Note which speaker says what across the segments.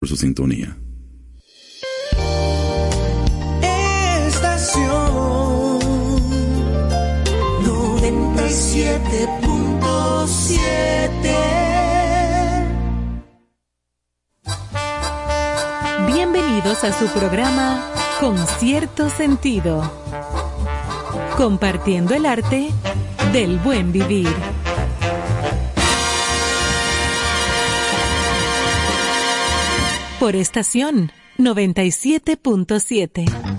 Speaker 1: por su sintonía.
Speaker 2: Estación 97.7
Speaker 3: Bienvenidos a su programa Con cierto sentido. Compartiendo el arte del buen vivir. Por estación 97.7.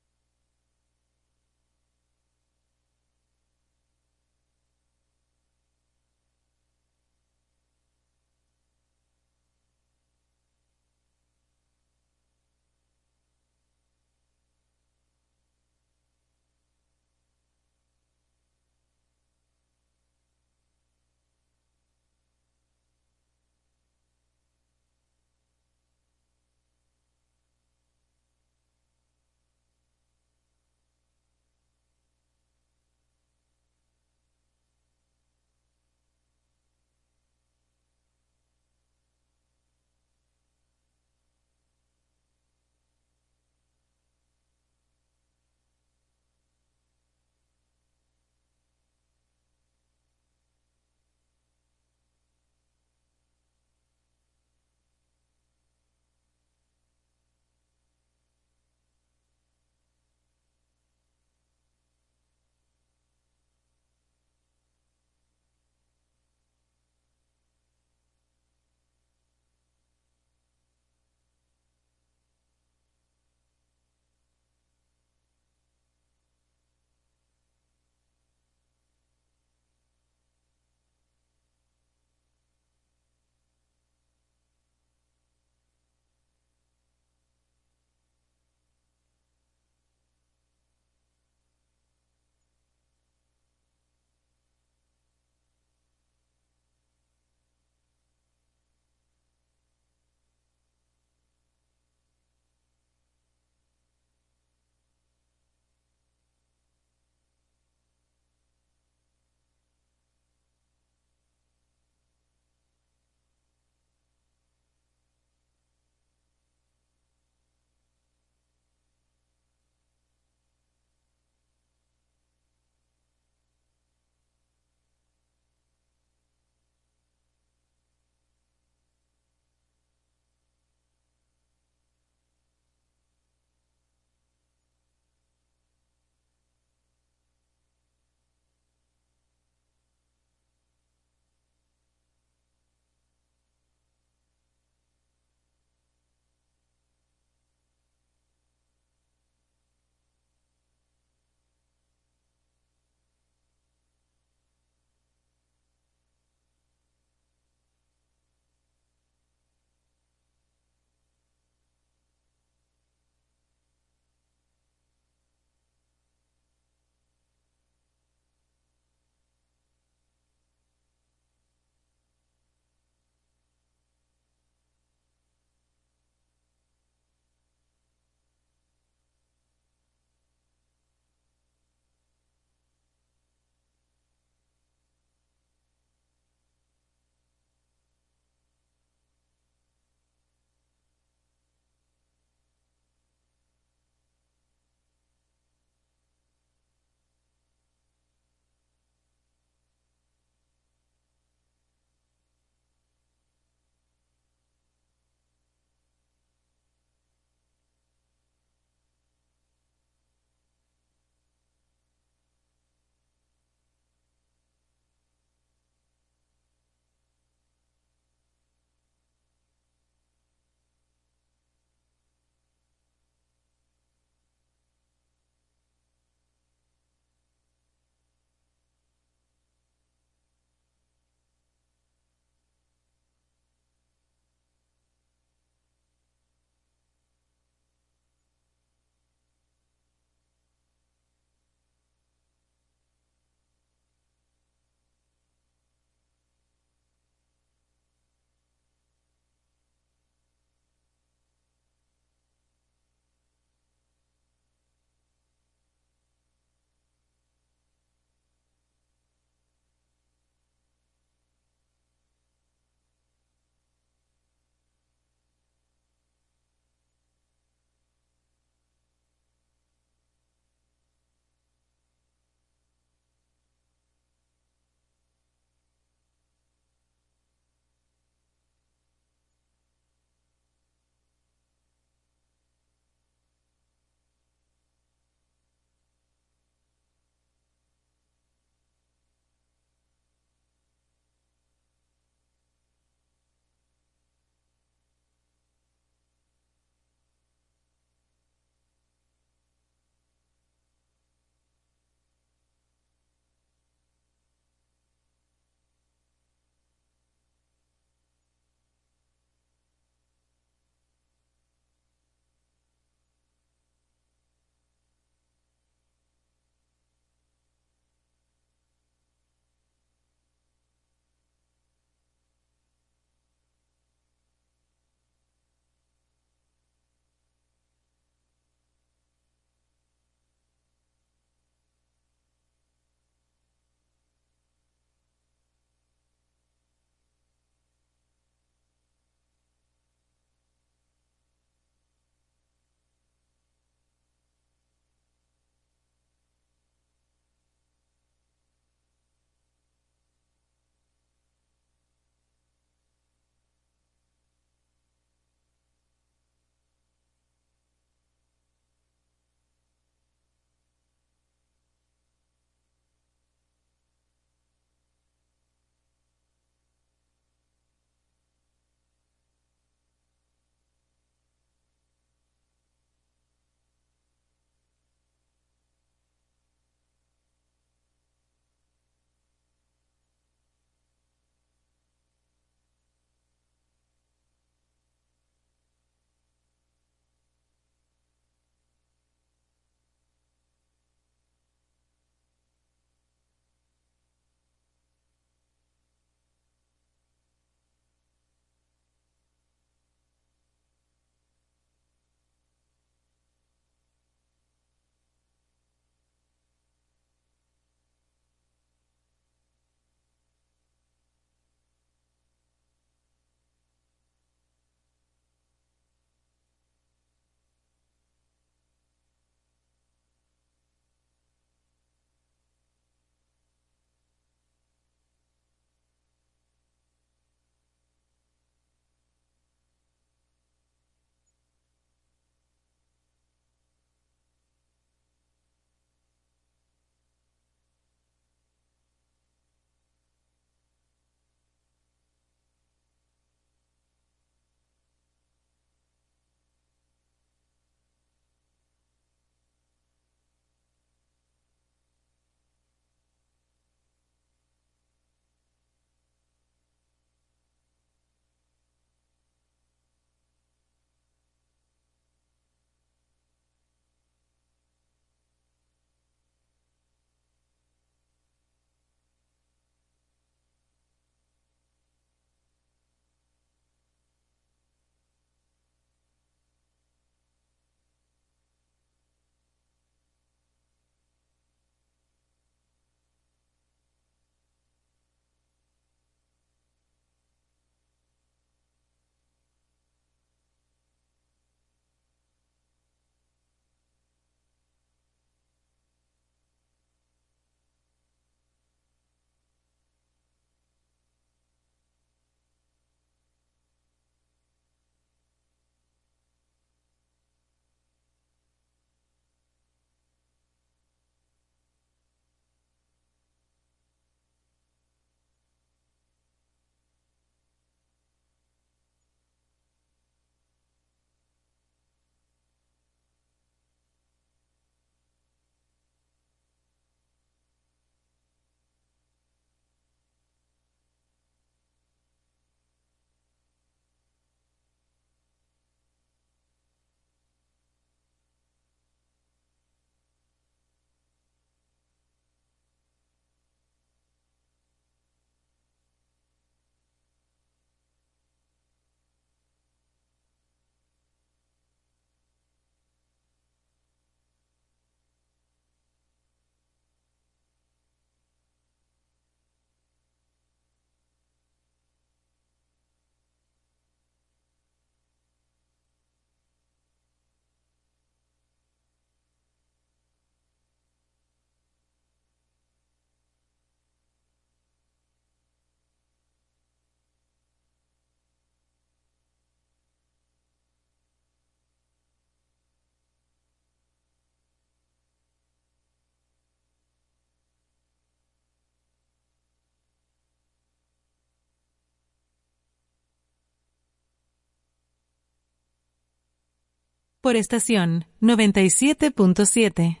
Speaker 3: por estación 97.7.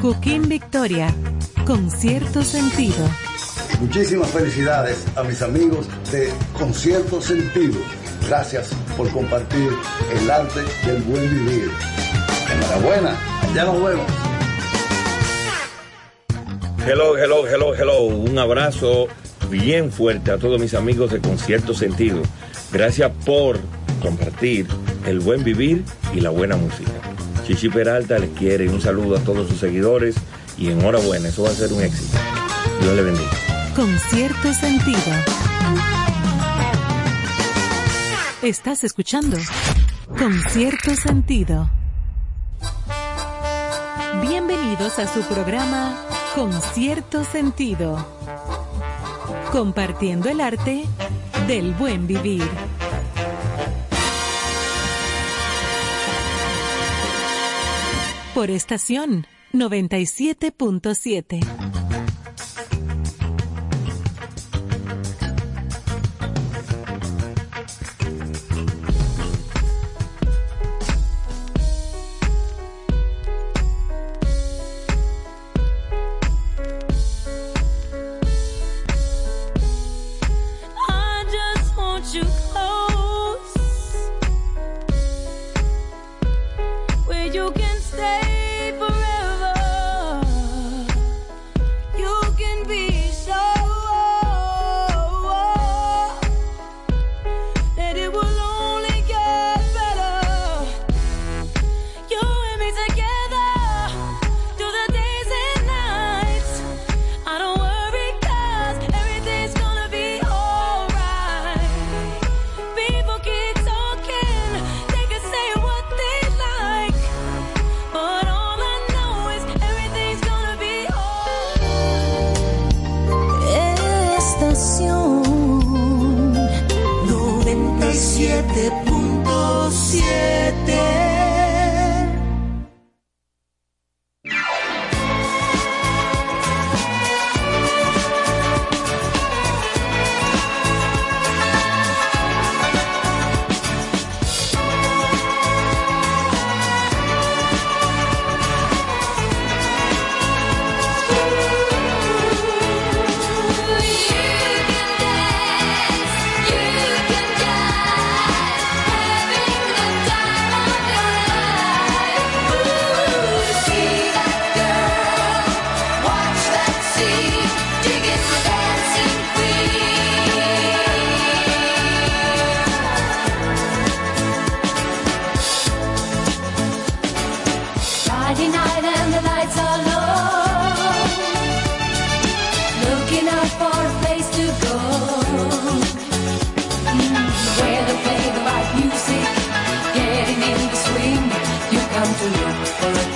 Speaker 3: Cooking Victoria, con cierto sentido.
Speaker 4: Muchísimas felicidades a mis amigos de Concierto Sentido. Gracias por compartir el arte del buen vivir. Enhorabuena, ya nos vemos.
Speaker 5: Hello, hello, hello, hello. Un abrazo bien fuerte a todos mis amigos de Concierto Sentido. Gracias por compartir el buen vivir y la buena música. Chichi Peralta les quiere un saludo a todos sus seguidores y enhorabuena, eso va a ser un éxito. Dios le bendiga.
Speaker 3: Con cierto sentido. Estás escuchando Con cierto sentido. Bienvenidos a su programa Con cierto sentido. Compartiendo el arte del buen vivir. Por estación 97.7.
Speaker 6: You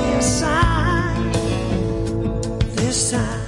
Speaker 7: this time.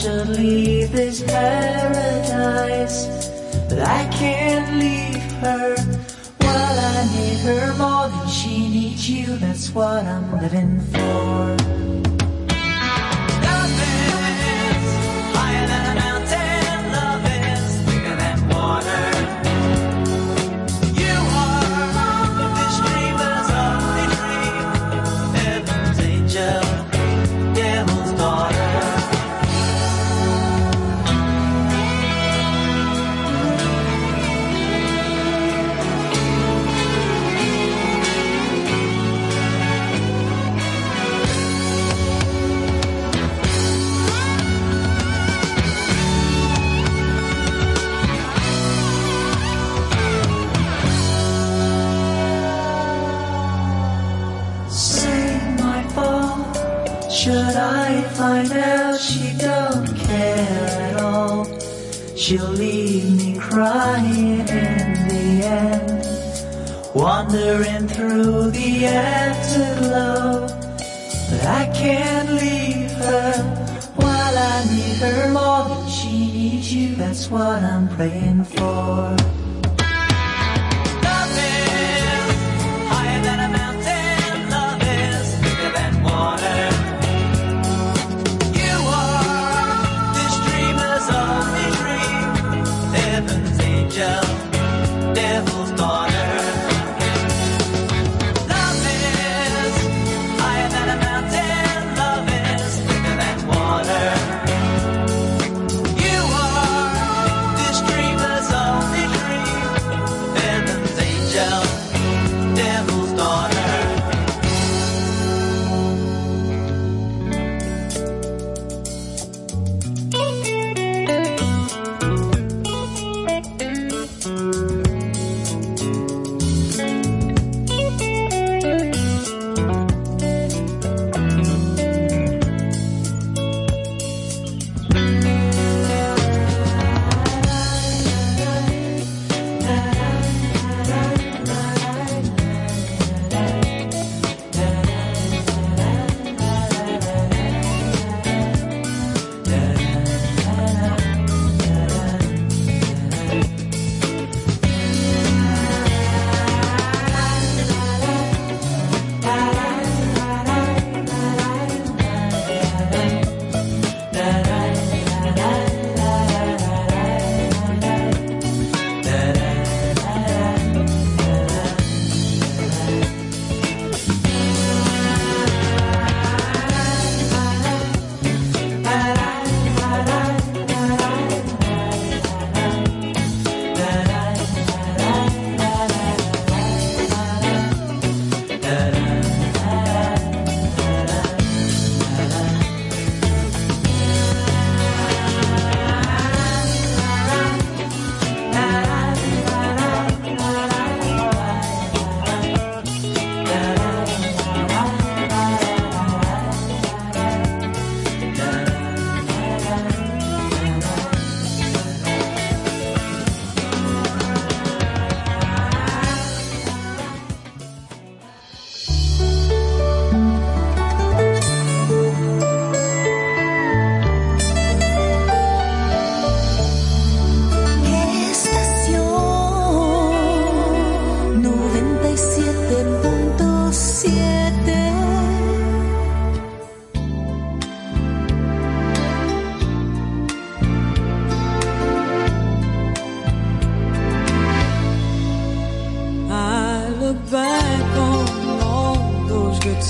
Speaker 7: should leave this paradise, but I can't leave her. Well, I need her more than she needs you, that's what I'm living for. Now she don't care at all. She'll leave me crying in the end, wandering through the afterglow. But I can't leave her while I need her more than she needs you. That's what I'm praying for.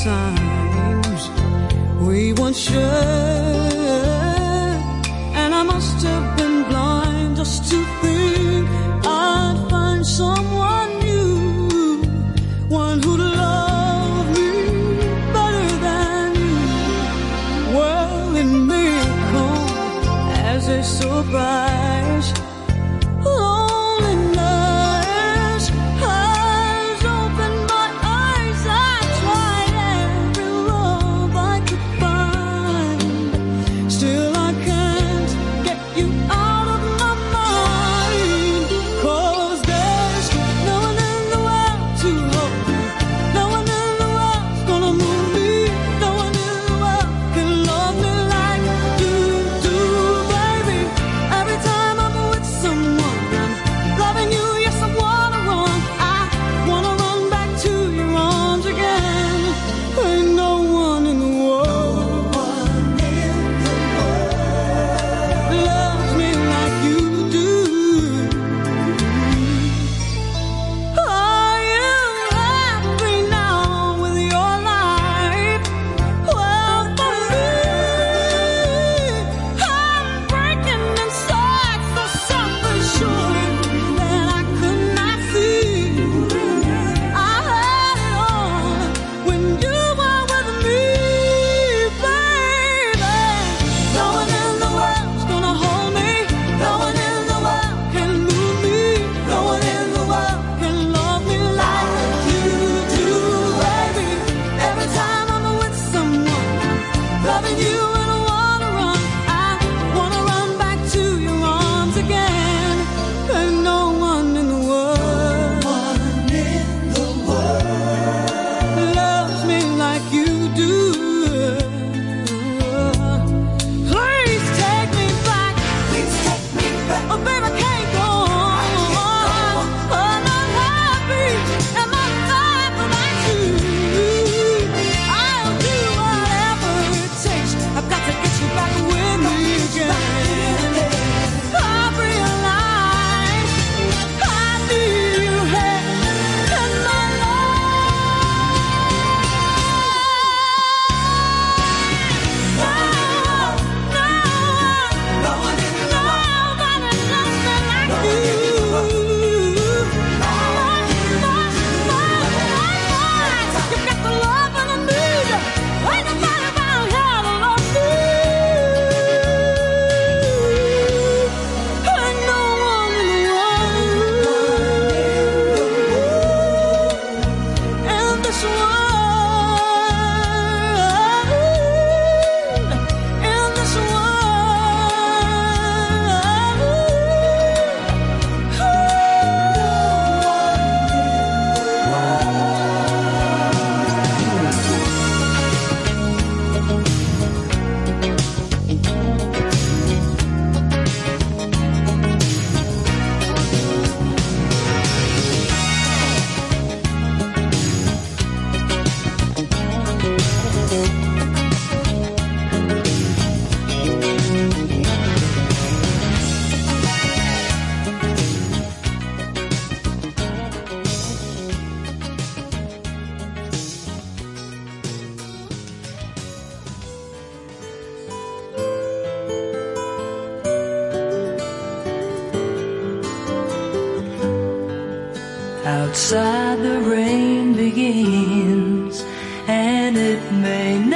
Speaker 8: sun.
Speaker 2: Outside the rain begins and it may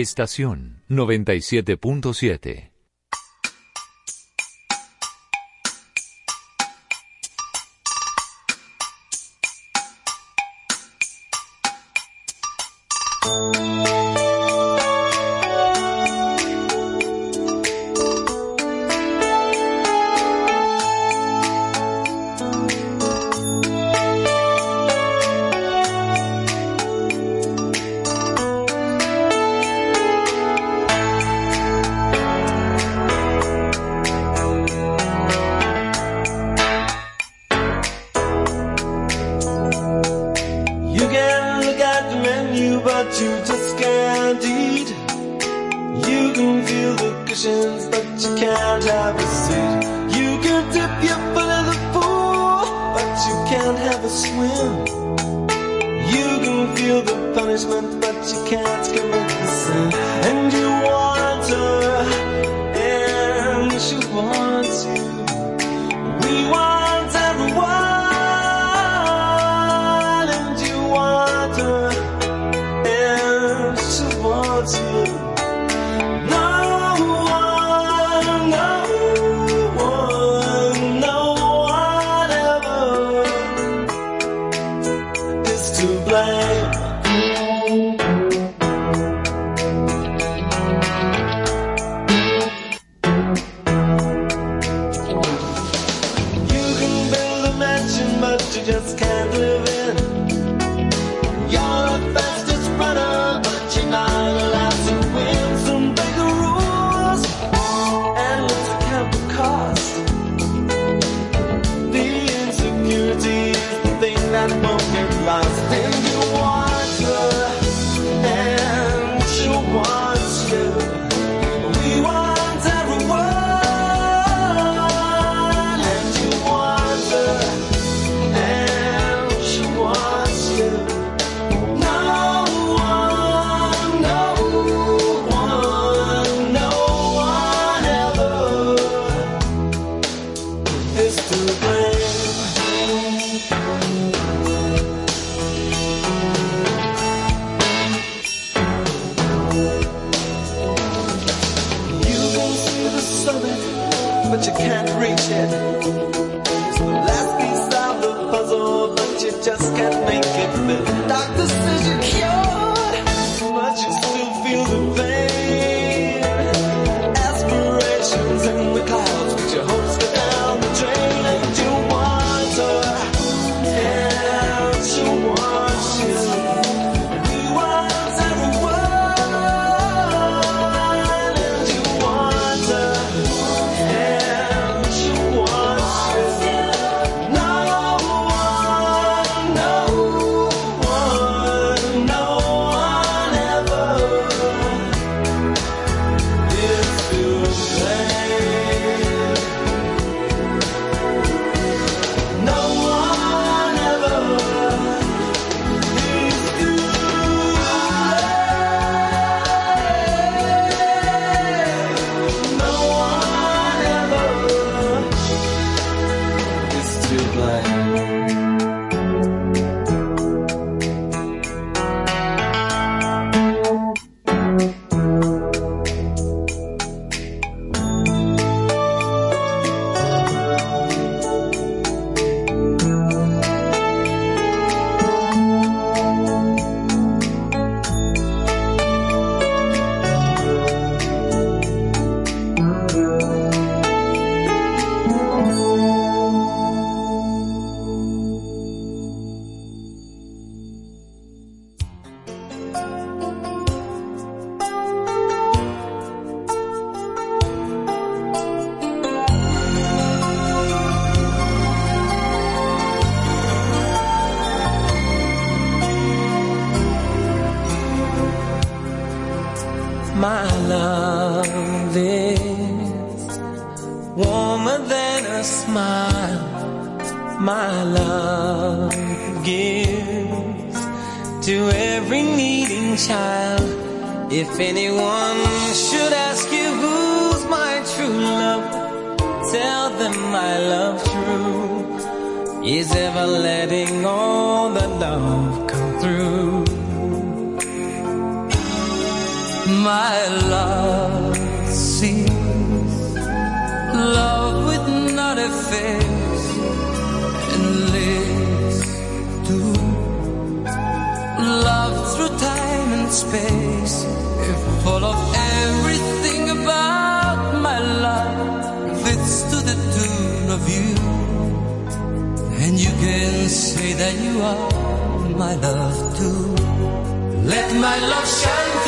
Speaker 9: Estación 97.7.
Speaker 8: my love gives to every needing child. If anyone should ask you who's my true love, tell them my love true is ever letting all the love come through. My love sees love with not a face. through time and space. If all of everything about my love fits to the tune of you, and you can say that you are my love too. Let my love shine.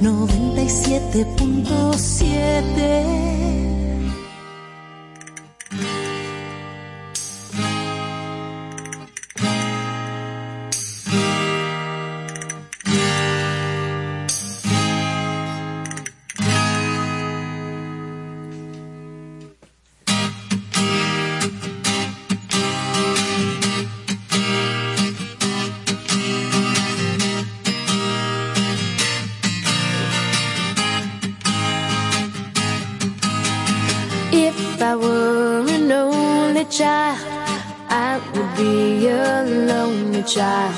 Speaker 10: 97.7
Speaker 6: child.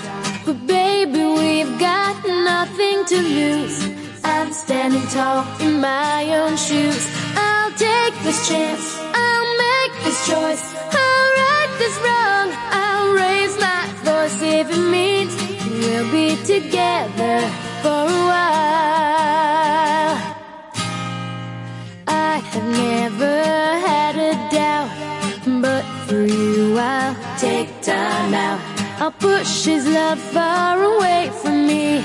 Speaker 6: But baby, we've got nothing to lose. I'm standing tall in my own shoes. I'll take this chance. I'll make this choice. I'll right this wrong. I'll raise my voice if it means we'll be together for a while. I have never I'll push his love far away from me,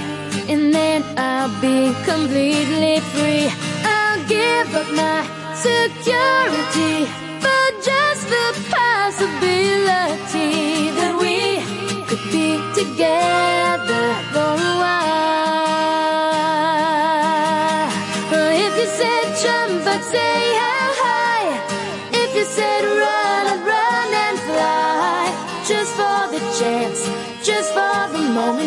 Speaker 6: and then I'll be completely free. I'll give up my security for just the possibility that we could be together for a while. If you said jump, I'd say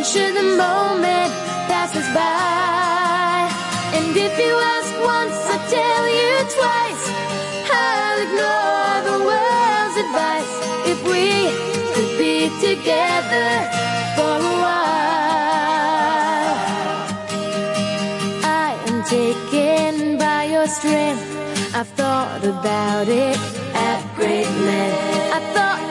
Speaker 6: moment, should the moment pass us by. And if you ask once, I'll tell you twice. I'll ignore the world's advice. If we could be together for a while. I am taken by your strength. I've thought about it at great length. I thought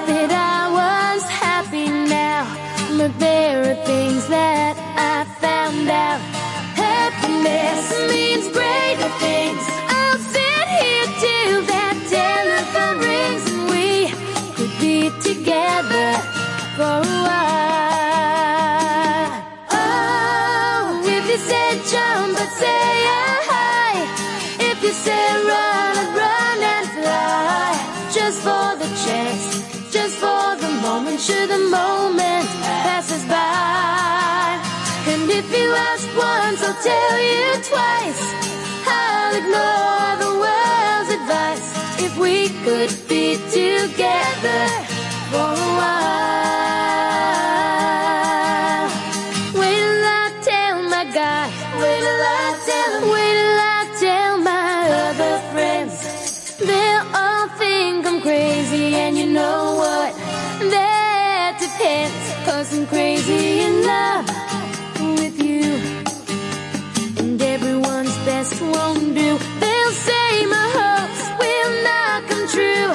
Speaker 6: things that I found out. Happiness means greater things. If you ask once, I'll tell you twice. I'll ignore the world's advice. If we could be together for a while. Wait till I tell my guy. Wait till I tell him. Wait till I tell my other friends. They'll all think I'm crazy, and you know what? That depends. Cause I'm crazy in love. And everyone's best won't do. They'll say my hopes will not come true.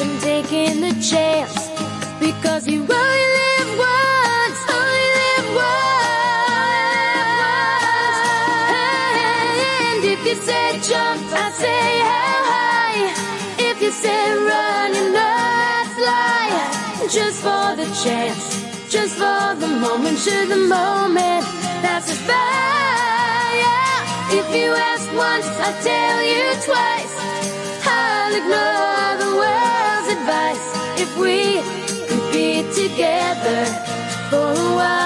Speaker 6: I'm taking the chance. Because you only live once, only live once. And if you said jump, I say how high. If you said run, you know fly. Just for the chance, just for the moment, should the moment pass us by. If you ask once, I'll tell you twice. I'll ignore the world's advice. If we could be together for a while,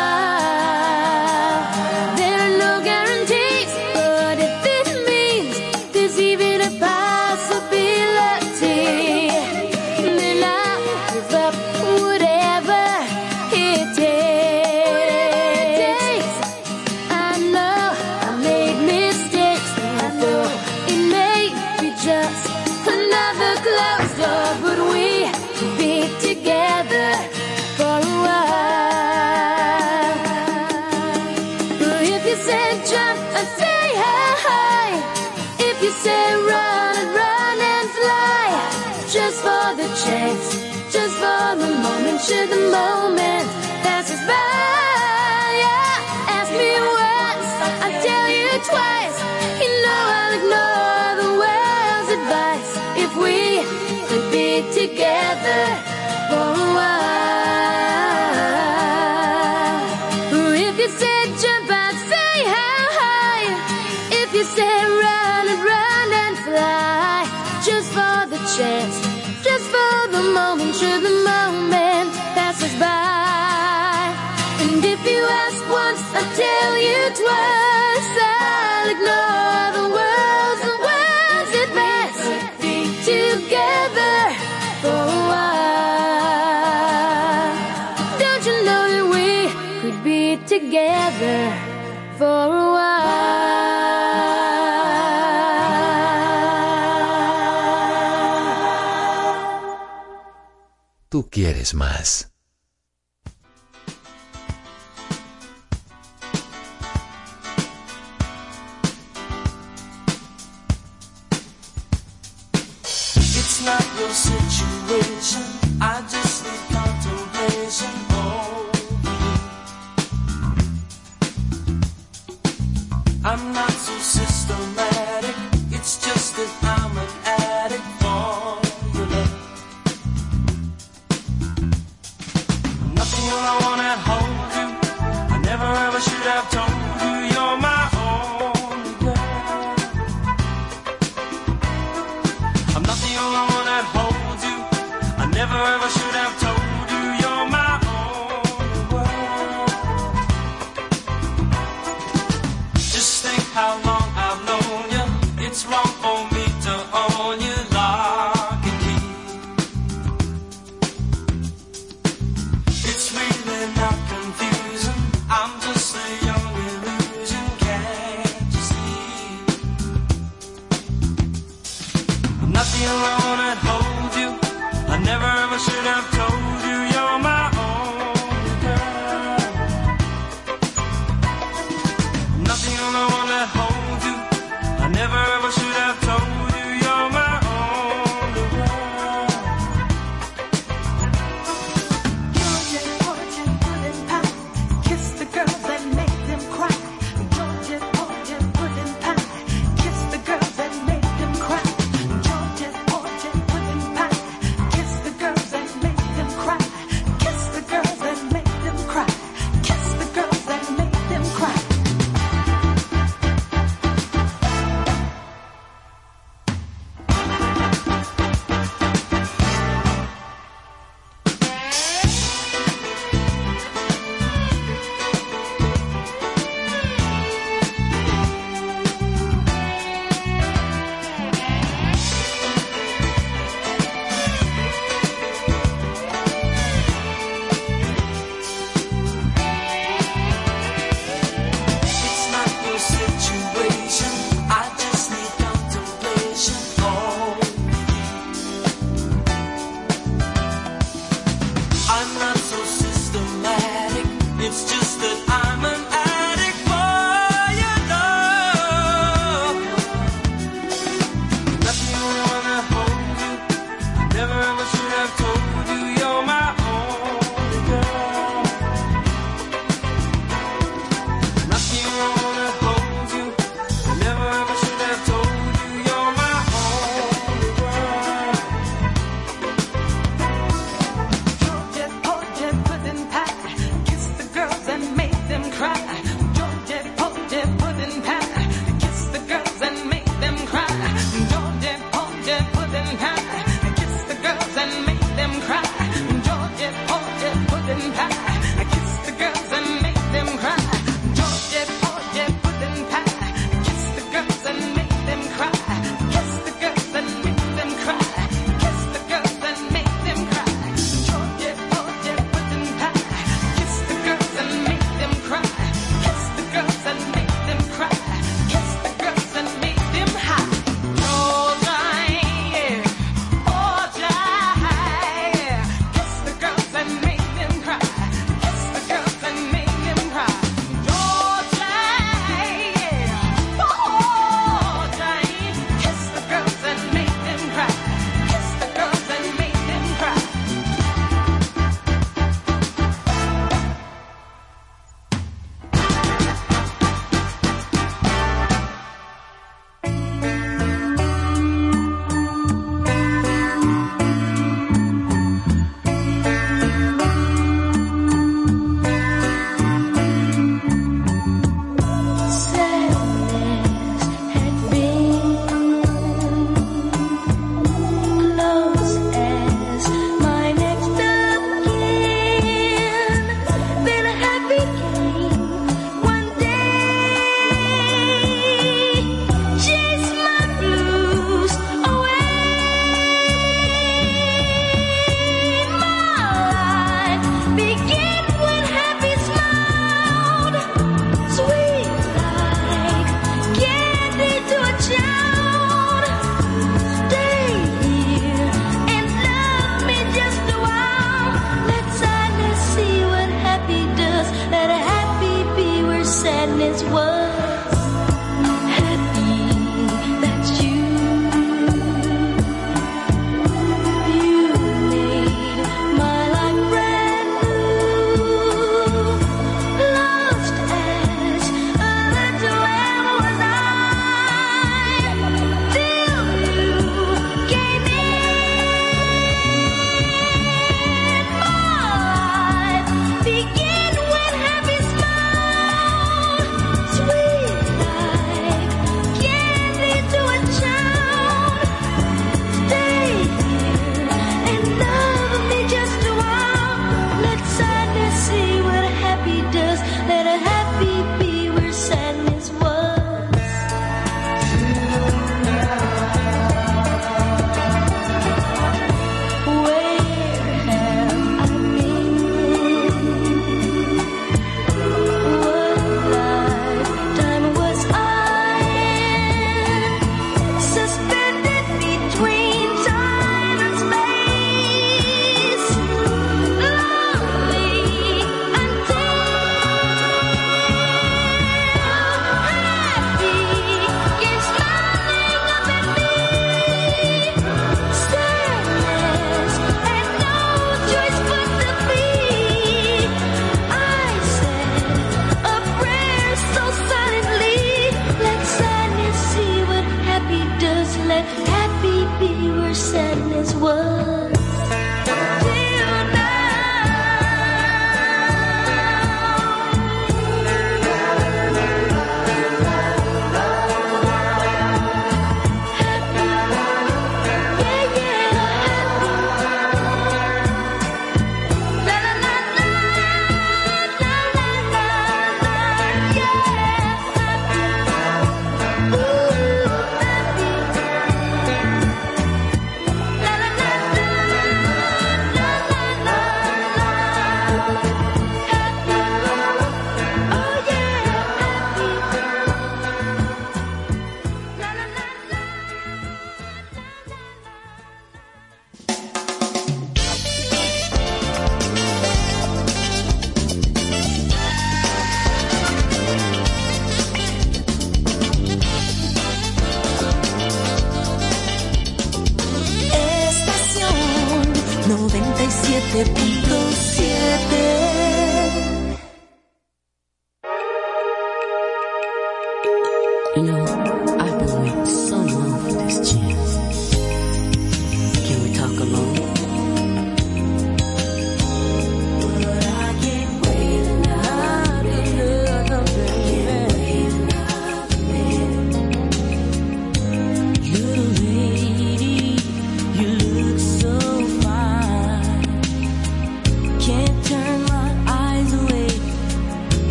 Speaker 6: I tell you twice, I'll ignore the and words that together for a while. Don't you know that we could be together for a while?
Speaker 2: Quieres más.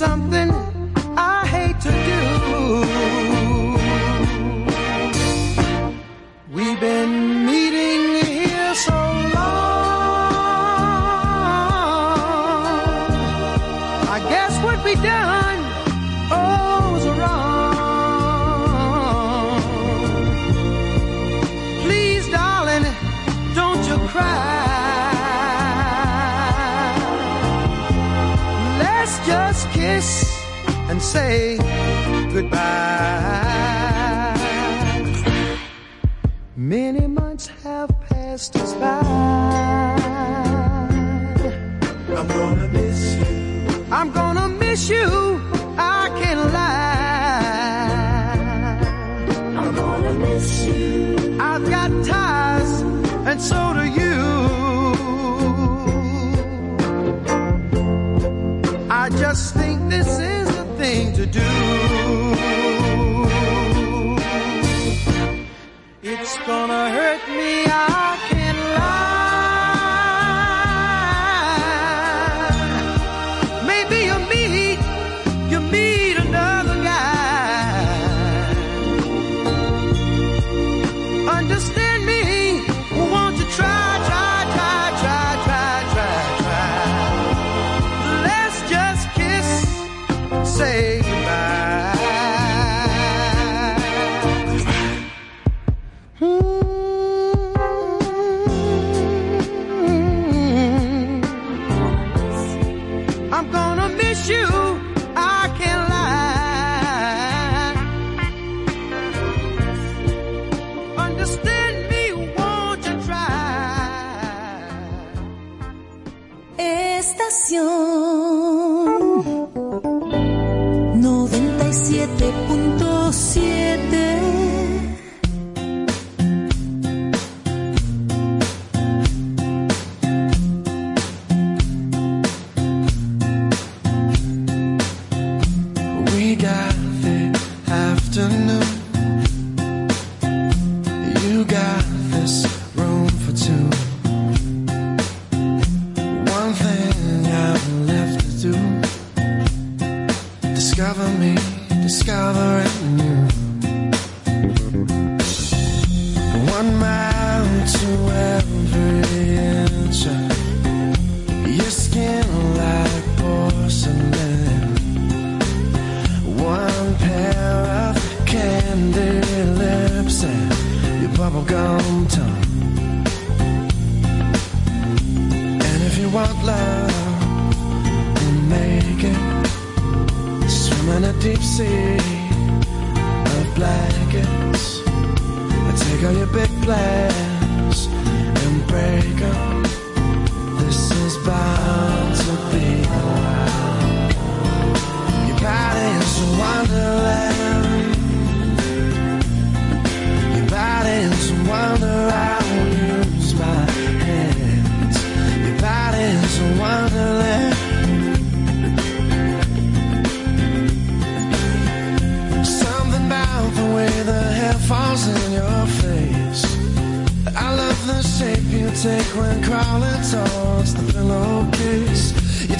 Speaker 11: some
Speaker 12: say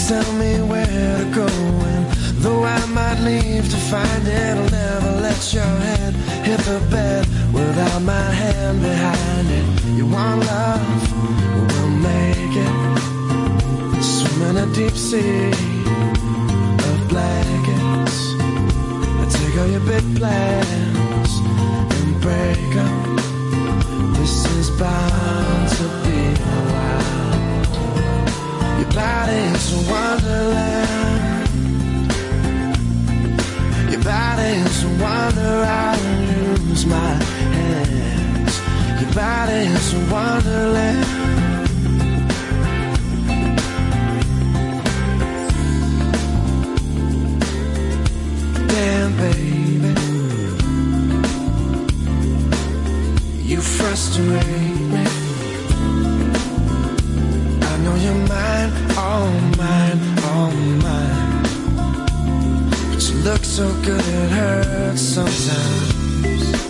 Speaker 11: tell me where to go. And though I might leave to find it, I'll never let your head hit the bed without my hand behind it. You want love? We'll make it. Swim in a deep sea of blankets. I take all your big plans. body's a wonderland. Your body's a wonder. I use my hands. Your body's a wonderland. Damn, Baby, you frustrate Oh, all mine, all oh, mine. But you look so good, it hurts sometimes.